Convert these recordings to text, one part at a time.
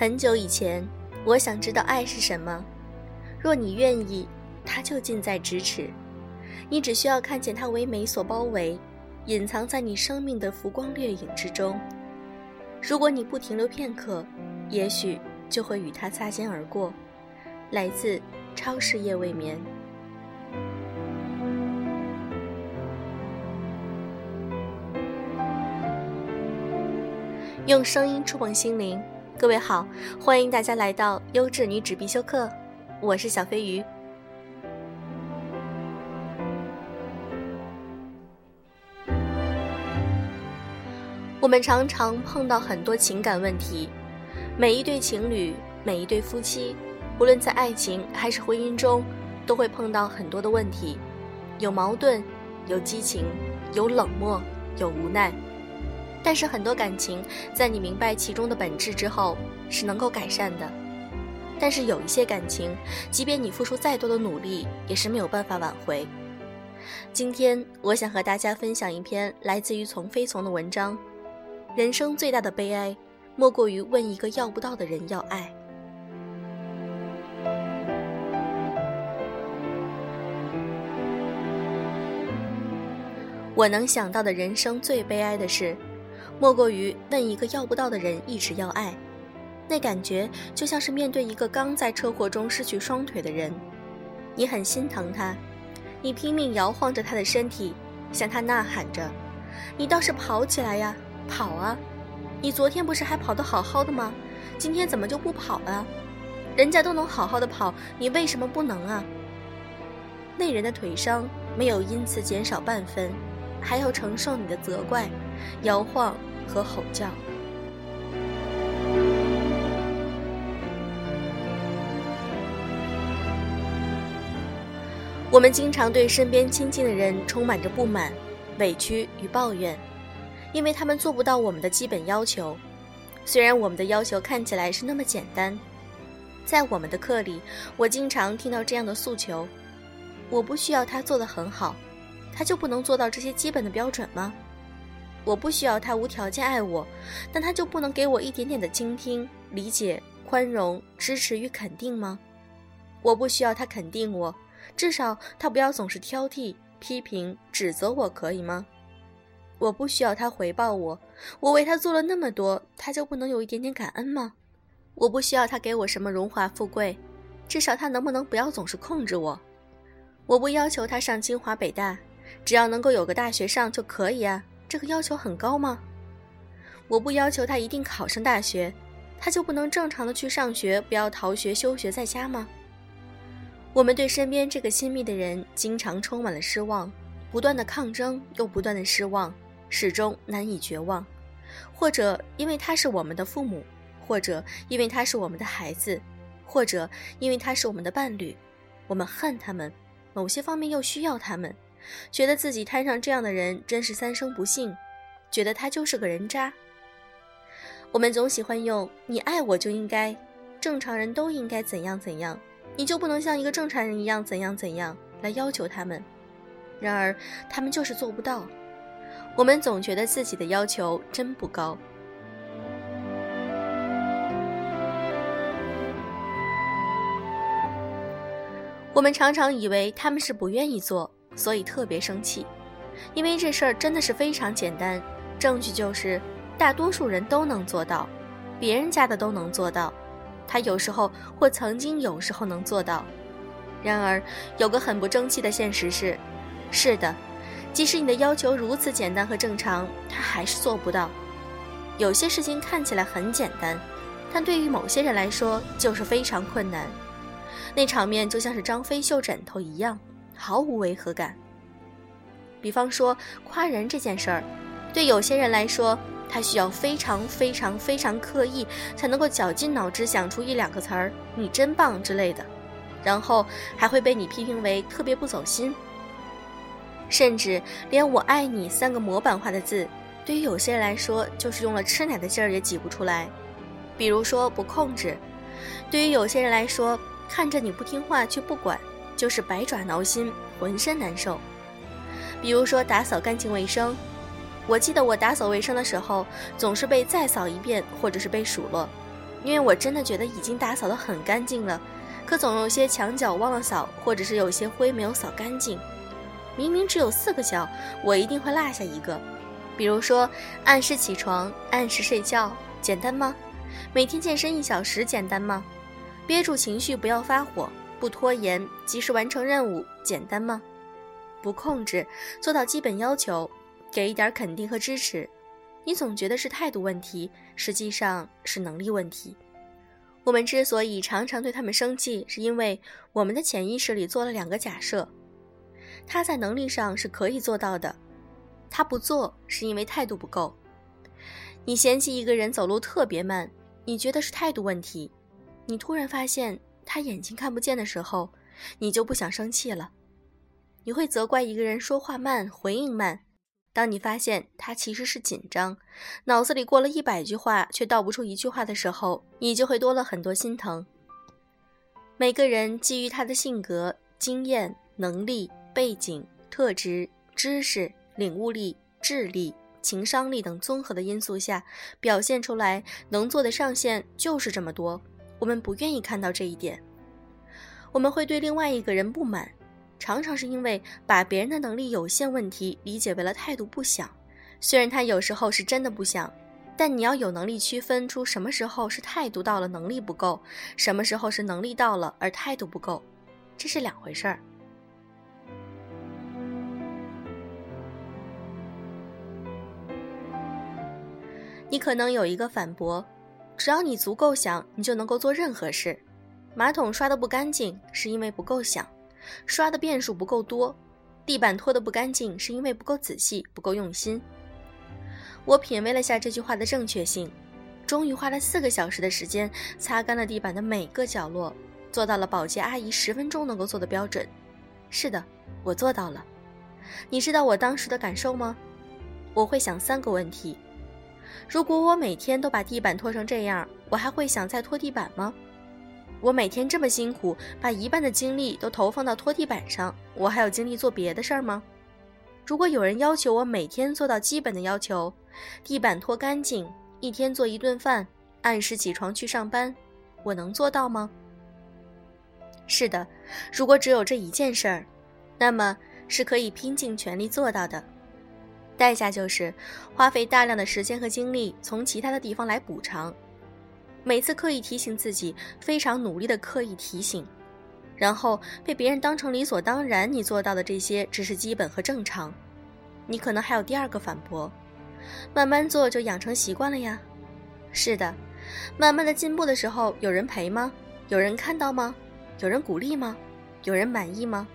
很久以前，我想知道爱是什么。若你愿意，它就近在咫尺。你只需要看见它为美所包围，隐藏在你生命的浮光掠影之中。如果你不停留片刻，也许就会与它擦肩而过。来自超市夜未眠。用声音触碰心灵，各位好，欢迎大家来到优质女纸必修课，我是小飞鱼。我们常常碰到很多情感问题，每一对情侣，每一对夫妻，无论在爱情还是婚姻中，都会碰到很多的问题，有矛盾，有激情，有冷漠，有无奈。但是很多感情，在你明白其中的本质之后，是能够改善的。但是有一些感情，即便你付出再多的努力，也是没有办法挽回。今天，我想和大家分享一篇来自于从飞从的文章：人生最大的悲哀，莫过于问一个要不到的人要爱。我能想到的人生最悲哀的事。莫过于问一个要不到的人一直要爱，那感觉就像是面对一个刚在车祸中失去双腿的人，你很心疼他，你拼命摇晃着他的身体，向他呐喊着：“你倒是跑起来呀，跑啊！你昨天不是还跑得好好的吗？今天怎么就不跑了？人家都能好好的跑，你为什么不能啊？”那人的腿伤没有因此减少半分，还要承受你的责怪、摇晃。和吼叫。我们经常对身边亲近的人充满着不满、委屈与抱怨，因为他们做不到我们的基本要求。虽然我们的要求看起来是那么简单，在我们的课里，我经常听到这样的诉求：我不需要他做得很好，他就不能做到这些基本的标准吗？我不需要他无条件爱我，但他就不能给我一点点的倾听、理解、宽容、支持与肯定吗？我不需要他肯定我，至少他不要总是挑剔、批评、指责我，可以吗？我不需要他回报我，我为他做了那么多，他就不能有一点点感恩吗？我不需要他给我什么荣华富贵，至少他能不能不要总是控制我？我不要求他上清华北大，只要能够有个大学上就可以啊。这个要求很高吗？我不要求他一定考上大学，他就不能正常的去上学，不要逃学休学在家吗？我们对身边这个亲密的人经常充满了失望，不断的抗争又不断的失望，始终难以绝望。或者因为他是我们的父母，或者因为他是我们的孩子，或者因为他是我们的伴侣，我们恨他们，某些方面又需要他们。觉得自己摊上这样的人真是三生不幸，觉得他就是个人渣。我们总喜欢用“你爱我就应该，正常人都应该怎样怎样，你就不能像一个正常人一样怎样怎样”来要求他们。然而他们就是做不到。我们总觉得自己的要求真不高。我们常常以为他们是不愿意做。所以特别生气，因为这事儿真的是非常简单，证据就是大多数人都能做到，别人家的都能做到，他有时候或曾经有时候能做到。然而，有个很不争气的现实是，是的，即使你的要求如此简单和正常，他还是做不到。有些事情看起来很简单，但对于某些人来说就是非常困难。那场面就像是张飞绣枕头一样。毫无违和感。比方说夸人这件事儿，对有些人来说，他需要非常非常非常刻意，才能够绞尽脑汁想出一两个词儿“你真棒”之类的，然后还会被你批评为特别不走心。甚至连“我爱你”三个模板化的字，对于有些人来说，就是用了吃奶的劲儿也挤不出来。比如说不控制，对于有些人来说，看着你不听话却不管。就是百爪挠心，浑身难受。比如说打扫干净卫生，我记得我打扫卫生的时候，总是被再扫一遍，或者是被数落。因为我真的觉得已经打扫得很干净了，可总有些墙角忘了扫，或者是有些灰没有扫干净。明明只有四个角，我一定会落下一个。比如说，按时起床，按时睡觉，简单吗？每天健身一小时，简单吗？憋住情绪，不要发火，不拖延，及时完成任务，简单吗？不控制，做到基本要求，给一点肯定和支持。你总觉得是态度问题，实际上是能力问题。我们之所以常常对他们生气，是因为我们的潜意识里做了两个假设：他在能力上是可以做到的，他不做是因为态度不够。你嫌弃一个人走路特别慢，你觉得是态度问题。你突然发现他眼睛看不见的时候，你就不想生气了。你会责怪一个人说话慢、回应慢。当你发现他其实是紧张，脑子里过了一百句话却道不出一句话的时候，你就会多了很多心疼。每个人基于他的性格、经验、能力、背景、特质、知识、领悟力、智力、情商力等综合的因素下，表现出来能做的上限就是这么多。我们不愿意看到这一点，我们会对另外一个人不满。常常是因为把别人的能力有限问题理解为了态度不想，虽然他有时候是真的不想，但你要有能力区分出什么时候是态度到了能力不够，什么时候是能力到了而态度不够，这是两回事儿。你可能有一个反驳，只要你足够想，你就能够做任何事。马桶刷的不干净是因为不够想。刷的遍数不够多，地板拖得不干净，是因为不够仔细、不够用心。我品味了下这句话的正确性，终于花了四个小时的时间擦干了地板的每个角落，做到了保洁阿姨十分钟能够做的标准。是的，我做到了。你知道我当时的感受吗？我会想三个问题：如果我每天都把地板拖成这样，我还会想再拖地板吗？我每天这么辛苦，把一半的精力都投放到拖地板上，我还有精力做别的事儿吗？如果有人要求我每天做到基本的要求，地板拖干净，一天做一顿饭，按时起床去上班，我能做到吗？是的，如果只有这一件事儿，那么是可以拼尽全力做到的，代价就是花费大量的时间和精力从其他的地方来补偿。每次刻意提醒自己，非常努力的刻意提醒，然后被别人当成理所当然，你做到的这些只是基本和正常。你可能还有第二个反驳：慢慢做就养成习惯了呀。是的，慢慢的进步的时候，有人陪吗？有人看到吗？有人鼓励吗？有人满意吗？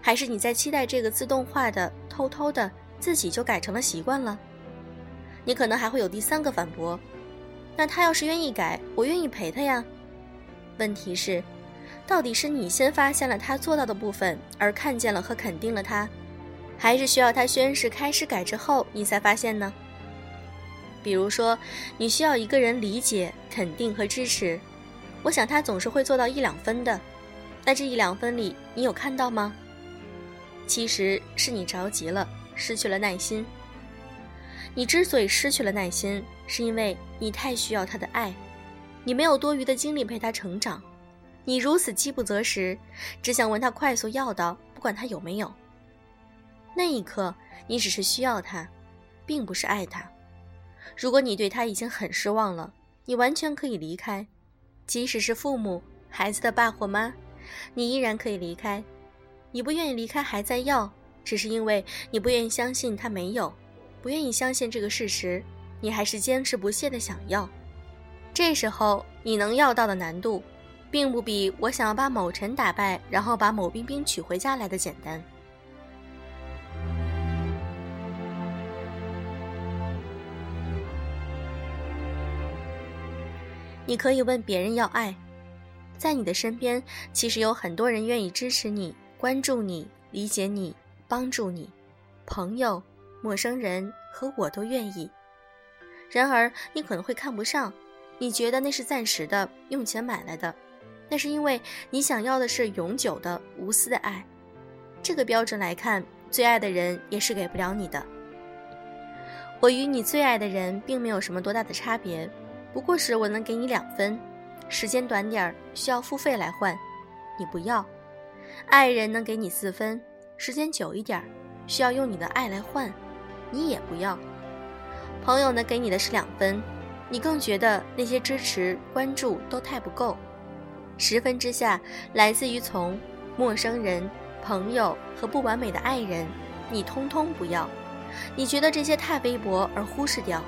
还是你在期待这个自动化的、偷偷的自己就改成了习惯了？你可能还会有第三个反驳。那他要是愿意改，我愿意陪他呀。问题是，到底是你先发现了他做到的部分，而看见了和肯定了他，还是需要他宣誓开始改之后，你才发现呢？比如说，你需要一个人理解、肯定和支持，我想他总是会做到一两分的。那这一两分里，你有看到吗？其实是你着急了，失去了耐心。你之所以失去了耐心，是因为你太需要他的爱，你没有多余的精力陪他成长，你如此饥不择食，只想问他快速要到，不管他有没有。那一刻，你只是需要他，并不是爱他。如果你对他已经很失望了，你完全可以离开，即使是父母、孩子的爸或妈，你依然可以离开。你不愿意离开还在要，只是因为你不愿意相信他没有。不愿意相信这个事实，你还是坚持不懈的想要。这时候你能要到的难度，并不比我想要把某臣打败，然后把某冰冰娶回家来的简单。你可以问别人要爱，在你的身边，其实有很多人愿意支持你、关注你、理解你、帮助你，朋友。陌生人和我都愿意，然而你可能会看不上，你觉得那是暂时的，用钱买来的，那是因为你想要的是永久的、无私的爱。这个标准来看，最爱的人也是给不了你的。我与你最爱的人并没有什么多大的差别，不过是我能给你两分，时间短点儿，需要付费来换，你不要；爱人能给你四分，时间久一点儿，需要用你的爱来换，你也不要；朋友呢给你的是两分，你更觉得那些支持关注都太不够，十分之下来自于从陌生人、朋友和不完美的爱人，你通通不要，你觉得这些太微薄而忽视掉。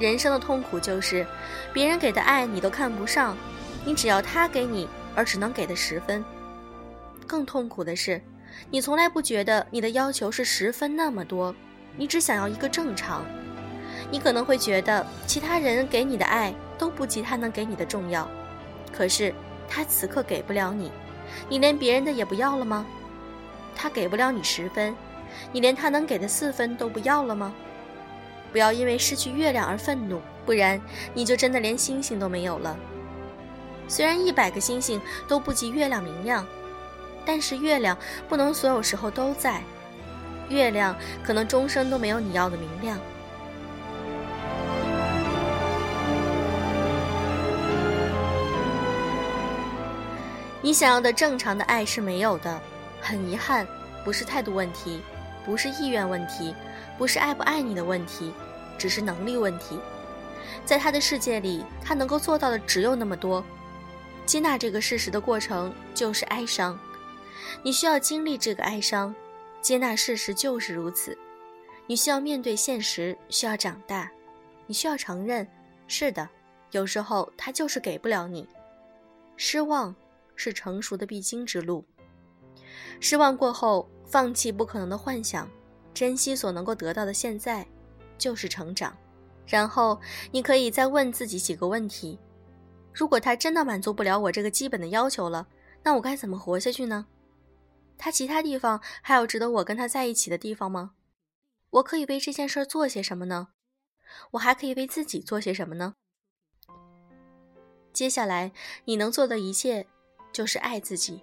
人生的痛苦就是，别人给的爱你都看不上，你只要他给你，而只能给的十分。更痛苦的是，你从来不觉得你的要求是十分那么多，你只想要一个正常。你可能会觉得其他人给你的爱都不及他能给你的重要，可是他此刻给不了你，你连别人的也不要了吗？他给不了你十分，你连他能给的四分都不要了吗？不要因为失去月亮而愤怒，不然你就真的连星星都没有了。虽然一百个星星都不及月亮明亮，但是月亮不能所有时候都在，月亮可能终生都没有你要的明亮。你想要的正常的爱是没有的，很遗憾，不是态度问题，不是意愿问题。不是爱不爱你的问题，只是能力问题。在他的世界里，他能够做到的只有那么多。接纳这个事实的过程就是哀伤，你需要经历这个哀伤。接纳事实就是如此，你需要面对现实，需要长大，你需要承认，是的，有时候他就是给不了你。失望是成熟的必经之路。失望过后，放弃不可能的幻想。珍惜所能够得到的现在，就是成长。然后你可以再问自己几个问题：如果他真的满足不了我这个基本的要求了，那我该怎么活下去呢？他其他地方还有值得我跟他在一起的地方吗？我可以为这件事做些什么呢？我还可以为自己做些什么呢？接下来你能做的一切，就是爱自己。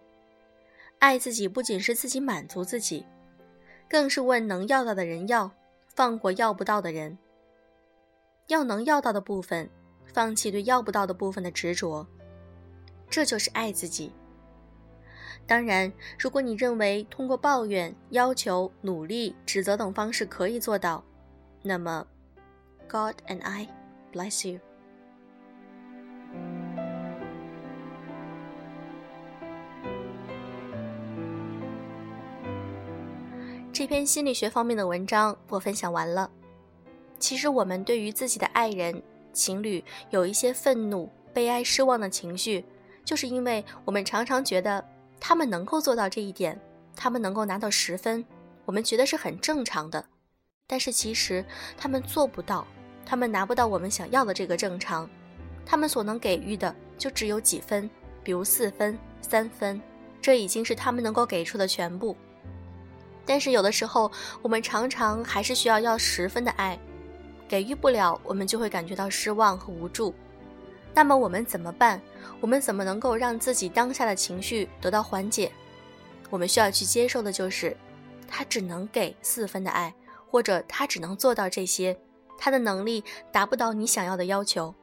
爱自己不仅是自己满足自己。更是问能要到的人要，放过要不到的人。要能要到的部分，放弃对要不到的部分的执着，这就是爱自己。当然，如果你认为通过抱怨、要求、努力、指责等方式可以做到，那么，God and I bless you。这篇心理学方面的文章我分享完了。其实我们对于自己的爱人、情侣有一些愤怒、悲哀、失望的情绪，就是因为我们常常觉得他们能够做到这一点，他们能够拿到十分，我们觉得是很正常的。但是其实他们做不到，他们拿不到我们想要的这个正常，他们所能给予的就只有几分，比如四分、三分，这已经是他们能够给出的全部。但是有的时候，我们常常还是需要要十分的爱，给予不了，我们就会感觉到失望和无助。那么我们怎么办？我们怎么能够让自己当下的情绪得到缓解？我们需要去接受的就是，他只能给四分的爱，或者他只能做到这些，他的能力达不到你想要的要求。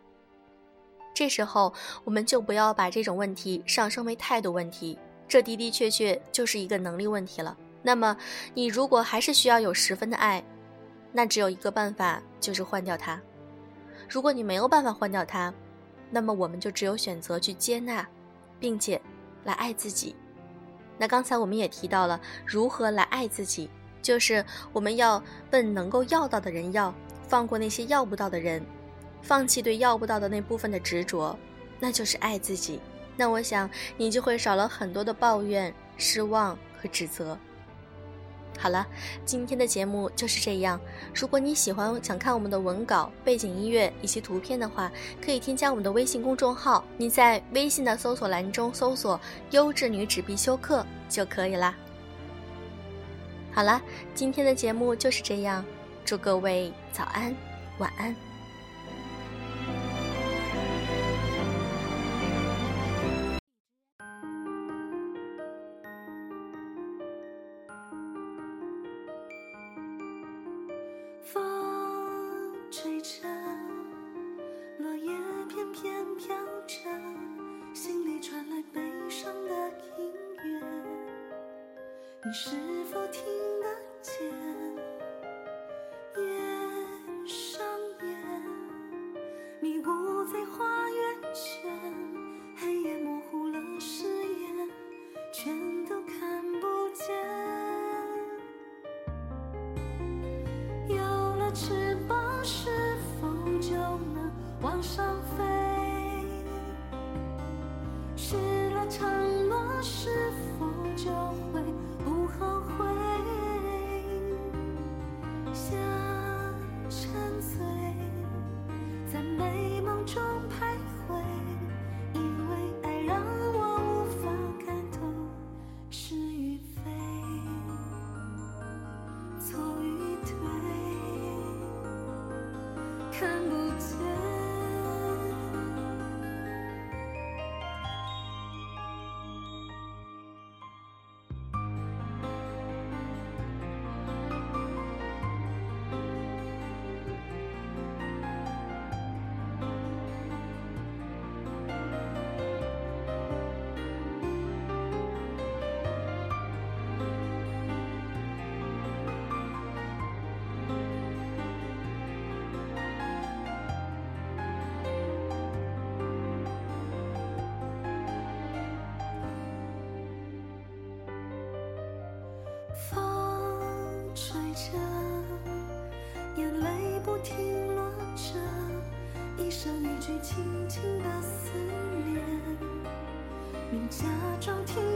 这时候，我们就不要把这种问题上升为态度问题，这的的确确就是一个能力问题了。那么，你如果还是需要有十分的爱，那只有一个办法，就是换掉他。如果你没有办法换掉他，那么我们就只有选择去接纳，并且来爱自己。那刚才我们也提到了如何来爱自己，就是我们要问能够要到的人要，放过那些要不到的人，放弃对要不到的那部分的执着，那就是爱自己。那我想你就会少了很多的抱怨、失望和指责。好了，今天的节目就是这样。如果你喜欢想看我们的文稿、背景音乐以及图片的话，可以添加我们的微信公众号。你在微信的搜索栏中搜索“优质女纸必修课”就可以啦。好了，今天的节目就是这样。祝各位早安，晚安。风吹着落叶片片飘着心里传来悲伤的音乐。你是上飞，失了承诺，是否就？停落着，一声一句轻轻的思念，你假装听。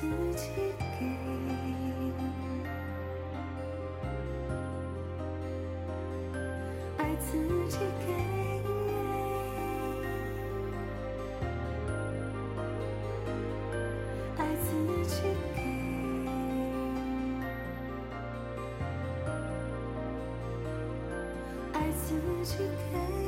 自己给。爱自己给。爱自己给。爱自己给。